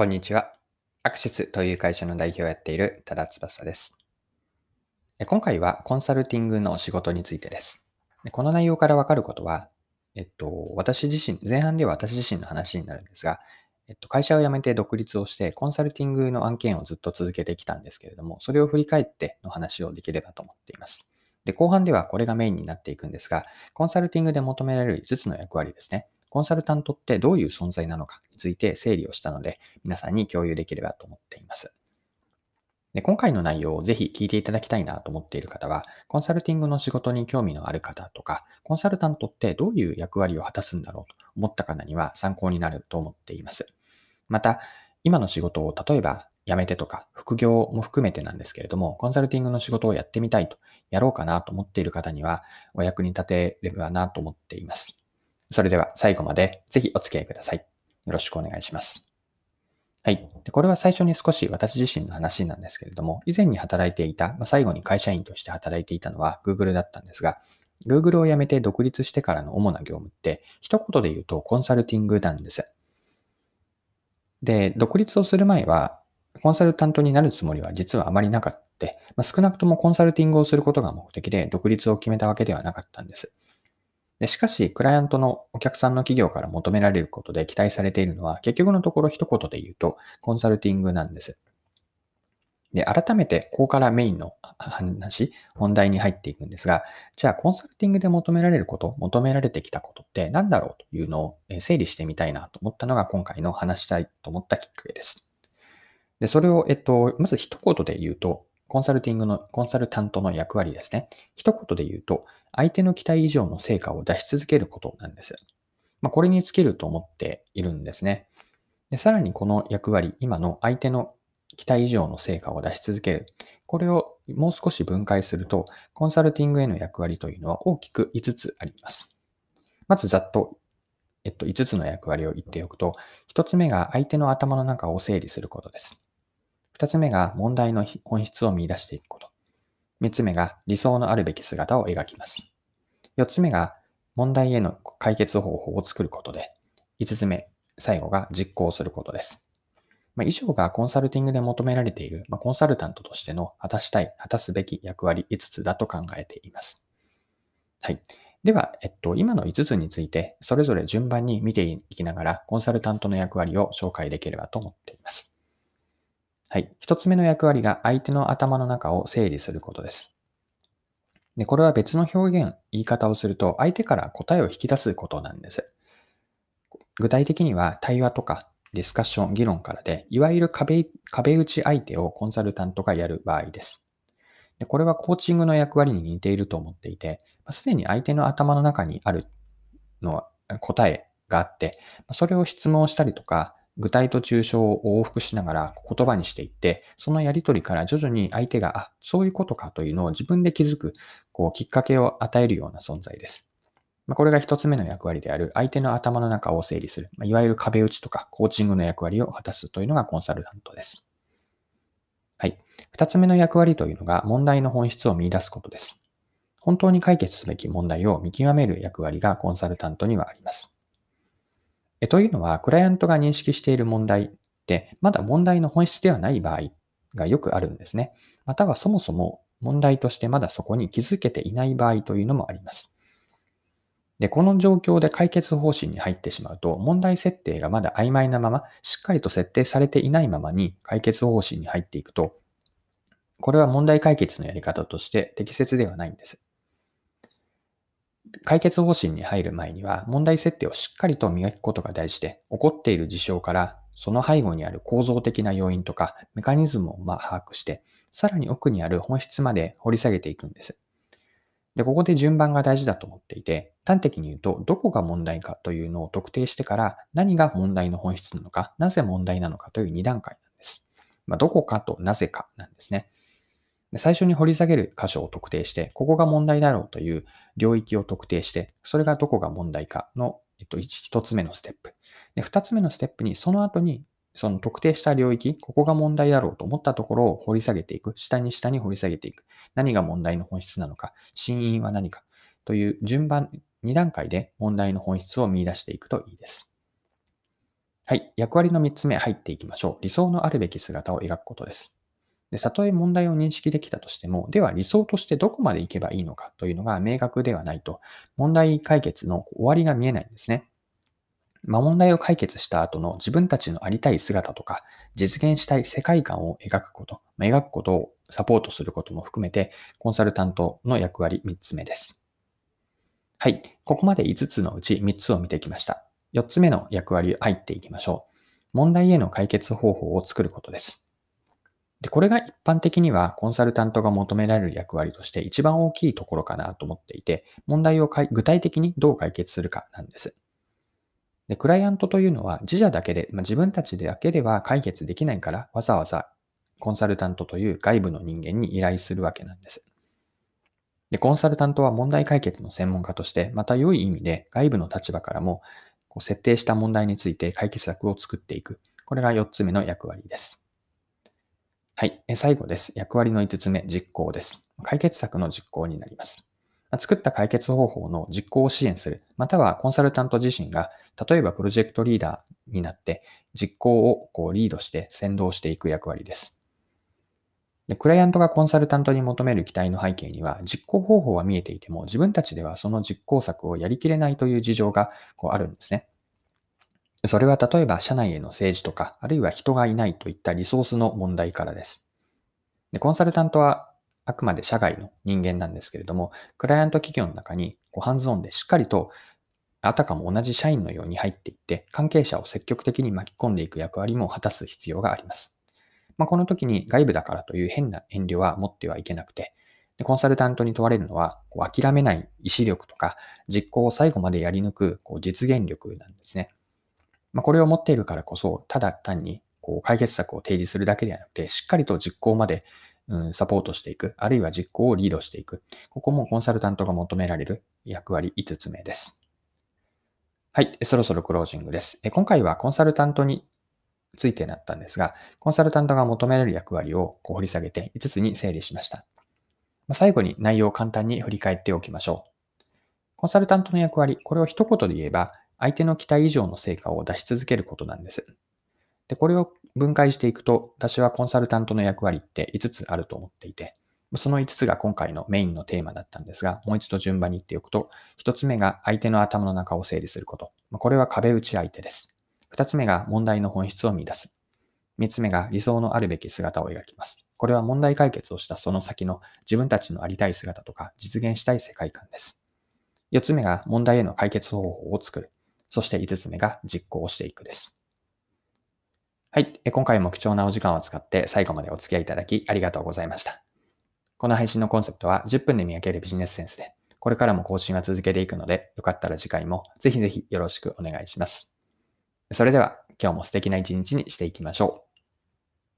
こんにちは。アクシスという会社の代表をやっている多田翼です。今回はコンサルティングの仕事についてです。この内容からわかることは、えっと、私自身、前半では私自身の話になるんですが、えっと、会社を辞めて独立をして、コンサルティングの案件をずっと続けてきたんですけれども、それを振り返っての話をできればと思っています。で、後半ではこれがメインになっていくんですが、コンサルティングで求められる5つの役割ですね。コンサルタントってどういう存在なのかについて整理をしたので、皆さんに共有できればと思っています。で今回の内容をぜひ聞いていただきたいなと思っている方は、コンサルティングの仕事に興味のある方とか、コンサルタントってどういう役割を果たすんだろうと思った方には参考になると思っています。また、今の仕事を例えば辞めてとか、副業も含めてなんですけれども、コンサルティングの仕事をやってみたいと、やろうかなと思っている方には、お役に立てればなと思っています。それでは最後までぜひお付き合いください。よろしくお願いします。はい。これは最初に少し私自身の話なんですけれども、以前に働いていた、まあ、最後に会社員として働いていたのは Google だったんですが、Google を辞めて独立してからの主な業務って、一言で言うとコンサルティングなんです。で、独立をする前は、コンサルタントになるつもりは実はあまりなかった。まあ、少なくともコンサルティングをすることが目的で独立を決めたわけではなかったんです。でしかし、クライアントのお客さんの企業から求められることで期待されているのは、結局のところ一言で言うと、コンサルティングなんです。で、改めて、ここからメインの話、本題に入っていくんですが、じゃあ、コンサルティングで求められること、求められてきたことって何だろうというのを整理してみたいなと思ったのが今回の話したいと思ったきっかけです。で、それを、えっと、まず一言で言うと、コンサルティングの、コンサルタントの役割ですね。一言で言うと、相手の期待以上の成果を出し続けることなんです。まあ、これに尽きると思っているんですね。でさらにこの役割、今の相手の期待以上の成果を出し続ける。これをもう少し分解すると、コンサルティングへの役割というのは大きく5つあります。まずざっと、えっと、5つの役割を言っておくと、1つ目が相手の頭の中を整理することです。二つ目が問題の本質を見出していくこと。三つ目が理想のあるべき姿を描きます。四つ目が問題への解決方法を作ることで、五つ目、最後が実行することです。まあ、以上がコンサルティングで求められている、まあ、コンサルタントとしての果たしたい、果たすべき役割5つだと考えています。はい。では、えっと、今の5つについて、それぞれ順番に見ていきながら、コンサルタントの役割を紹介できればと思っています。はい。一つ目の役割が相手の頭の中を整理することです。で、これは別の表現、言い方をすると、相手から答えを引き出すことなんです。具体的には、対話とかディスカッション、議論からで、いわゆる壁壁打ち相手をコンサルタントがやる場合です。でこれはコーチングの役割に似ていると思っていて、すでに相手の頭の中にあるのは答えがあって、それを質問したりとか、具体と抽象を往復しながら言葉にしていって、そのやりとりから徐々に相手が、あ、そういうことかというのを自分で気づく、こう、きっかけを与えるような存在です。まこれが一つ目の役割である、相手の頭の中を整理する、まいわゆる壁打ちとかコーチングの役割を果たすというのがコンサルタントです。はい。二つ目の役割というのが問題の本質を見出すことです。本当に解決すべき問題を見極める役割がコンサルタントにはあります。えというのは、クライアントが認識している問題って、まだ問題の本質ではない場合がよくあるんですね。またはそもそも問題としてまだそこに気づけていない場合というのもあります。で、この状況で解決方針に入ってしまうと、問題設定がまだ曖昧なまま、しっかりと設定されていないままに解決方針に入っていくと、これは問題解決のやり方として適切ではないんです。解決方針に入る前には問題設定をしっかりと磨くことが大事で、起こっている事象からその背後にある構造的な要因とかメカニズムをま把握して、さらに奥にある本質まで掘り下げていくんです。で、ここで順番が大事だと思っていて、端的に言うと、どこが問題かというのを特定してから、何が問題の本質なのか、なぜ問題なのかという2段階なんです。まあ、どこかとなぜかなんですね。最初に掘り下げる箇所を特定して、ここが問題だろうという領域を特定して、それがどこが問題かの、一つ目のステップ。で、二つ目のステップに、その後に、その特定した領域、ここが問題だろうと思ったところを掘り下げていく。下に下に掘り下げていく。何が問題の本質なのか、真因は何かという順番、2段階で問題の本質を見出していくといいです。はい。役割の3つ目入っていきましょう。理想のあるべき姿を描くことです。で、たとえ問題を認識できたとしても、では理想としてどこまで行けばいいのかというのが明確ではないと、問題解決の終わりが見えないんですね。まあ、問題を解決した後の自分たちのありたい姿とか、実現したい世界観を描くこと、まあ、描くことをサポートすることも含めて、コンサルタントの役割3つ目です。はい。ここまで5つのうち3つを見てきました。4つ目の役割入っていきましょう。問題への解決方法を作ることです。で、これが一般的にはコンサルタントが求められる役割として一番大きいところかなと思っていて、問題を具体的にどう解決するかなんです。で、クライアントというのは自社だけで、まあ、自分たちだけでは解決できないからわざわざコンサルタントという外部の人間に依頼するわけなんです。で、コンサルタントは問題解決の専門家として、また良い意味で外部の立場からもこう設定した問題について解決策を作っていく。これが4つ目の役割です。はい。最後です。役割の5つ目、実行です。解決策の実行になります。作った解決方法の実行を支援する、またはコンサルタント自身が、例えばプロジェクトリーダーになって、実行をこうリードして先導していく役割です。でクライアントがコンサルタントに求める期待の背景には、実行方法は見えていても、自分たちではその実行策をやりきれないという事情がこうあるんですね。それは例えば社内への政治とか、あるいは人がいないといったリソースの問題からです。でコンサルタントはあくまで社外の人間なんですけれども、クライアント企業の中にこうハンズオンでしっかりとあたかも同じ社員のように入っていって、関係者を積極的に巻き込んでいく役割も果たす必要があります。まあ、この時に外部だからという変な遠慮は持ってはいけなくて、コンサルタントに問われるのは、諦めない意志力とか、実行を最後までやり抜くこう実現力なんですね。まあ、これを持っているからこそ、ただ単にこう解決策を提示するだけではなくて、しっかりと実行まで、うん、サポートしていく、あるいは実行をリードしていく。ここもコンサルタントが求められる役割5つ目です。はい、そろそろクロージングです。今回はコンサルタントについてなったんですが、コンサルタントが求められる役割をこう掘り下げて5つに整理しました。最後に内容を簡単に振り返っておきましょう。コンサルタントの役割、これを一言で言えば、相手の期待以上の成果を出し続けることなんです。で、これを分解していくと、私はコンサルタントの役割って5つあると思っていて、その5つが今回のメインのテーマだったんですが、もう一度順番に言っておくと、1つ目が相手の頭の中を整理すること。これは壁打ち相手です。二つ目が問題の本質を見出す。三つ目が理想のあるべき姿を描きます。これは問題解決をしたその先の自分たちのありたい姿とか実現したい世界観です。四つ目が問題への解決方法を作る。そして5つ目が実行していくです。はい。今回も貴重なお時間を使って最後までお付き合いいただきありがとうございました。この配信のコンセプトは10分で見分けるビジネスセンスで、これからも更新は続けていくので、よかったら次回もぜひぜひよろしくお願いします。それでは今日も素敵な一日にしていきましょう。